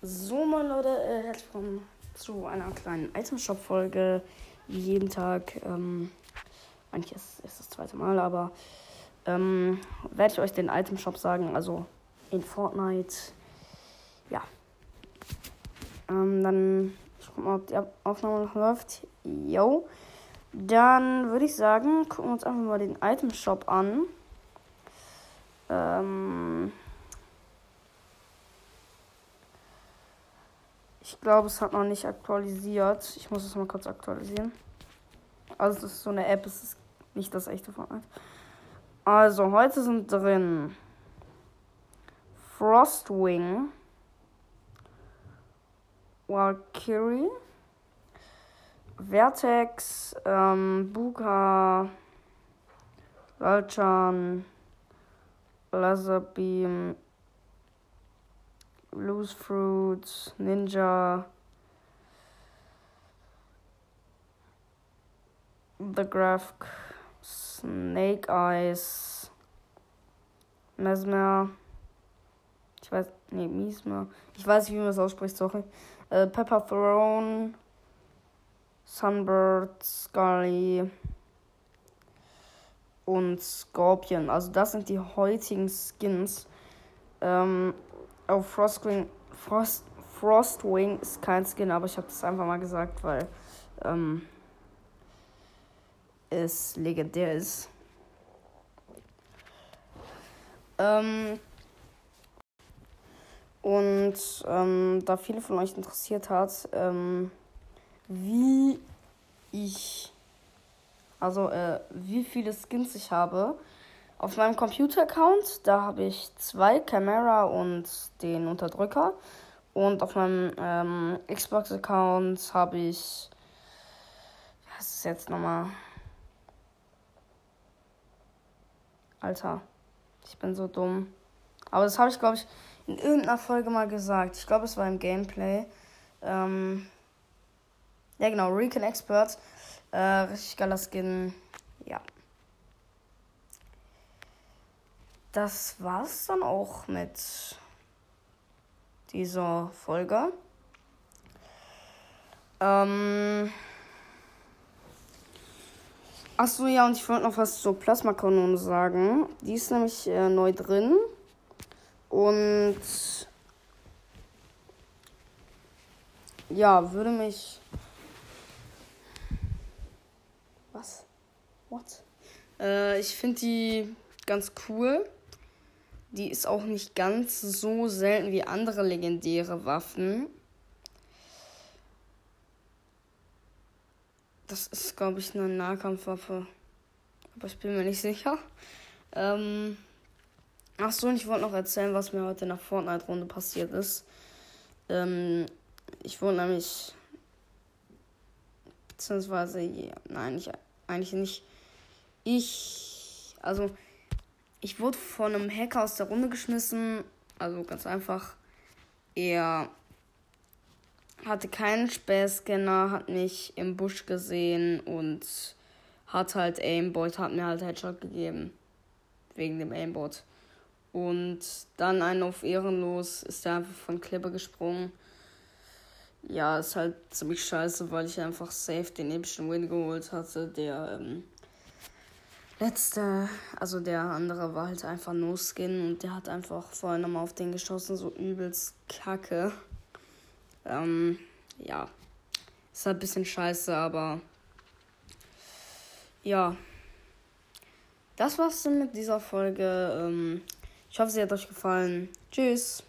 So, meine Leute, äh, herzlich willkommen zu einer kleinen Itemshop-Folge. Wie jeden Tag. Ähm, eigentlich ist es das zweite Mal, aber ähm, werde ich euch den Itemshop sagen, also in Fortnite. Ja. Ähm, dann, ich guck mal, ob die Aufnahme noch läuft. Yo. Dann würde ich sagen, gucken wir uns einfach mal den Itemshop an. Ähm. Ich glaube, es hat noch nicht aktualisiert. Ich muss es mal kurz aktualisieren. Also, das ist so eine App, es ist nicht das echte Fortnite. Also, heute sind drin Frostwing, Valkyrie, Vertex, ähm, Buka, Lalchan, Laserbeam, Loose Fruits, Ninja, The Graph, Snake Eyes, Mesmer, ich weiß, nee, Mesmer, ich weiß nicht, wie man das ausspricht, sorry, äh, Pepper Throne, Sunbird, Scully und Scorpion. Also das sind die heutigen Skins. Ähm, auf Frostwing, Frost, Frostwing ist kein Skin, aber ich habe das einfach mal gesagt, weil ähm, es legendär ist. Ähm, und ähm, da viele von euch interessiert hat, ähm, wie ich, also äh, wie viele Skins ich habe, auf meinem Computer-Account, da habe ich zwei, Camera und den Unterdrücker. Und auf meinem ähm, Xbox-Account habe ich. Was ist jetzt nochmal? Alter, ich bin so dumm. Aber das habe ich, glaube ich, in irgendeiner Folge mal gesagt. Ich glaube, es war im Gameplay. Ähm ja, genau, Recon Expert. Äh, richtig geiler Skin. Ja. Das war's dann auch mit dieser Folge. Ähm. Achso, ja, und ich wollte noch was zur Plasmakanone sagen. Die ist nämlich äh, neu drin. Und ja, würde mich. Was? What? Äh, ich finde die ganz cool. Die ist auch nicht ganz so selten wie andere legendäre Waffen. Das ist, glaube ich, eine Nahkampfwaffe. Aber ich bin mir nicht sicher. Ähm Ach so, und ich wollte noch erzählen, was mir heute in der Fortnite-Runde passiert ist. Ähm, ich wurde nämlich. Beziehungsweise, ja, nein, ich, eigentlich nicht. Ich. Also, ich wurde von einem Hacker aus der Runde geschmissen. Also ganz einfach. Er hatte keinen Späßscanner, hat mich im Busch gesehen und hat halt Aimbot, hat mir halt Headshot gegeben. Wegen dem Aimbot. Und dann einen auf Ehrenlos ist er einfach von Klippe gesprungen. Ja, ist halt ziemlich scheiße, weil ich einfach safe den epischen Win geholt hatte, der ähm, letzte, also der andere war halt einfach No Skin und der hat einfach vorhin nochmal auf den geschossen, so übelst kacke. Ähm, ja. Ist halt ein bisschen scheiße, aber ja. Das war's dann mit dieser Folge. Ähm, ich hoffe, sie hat euch gefallen. Tschüss.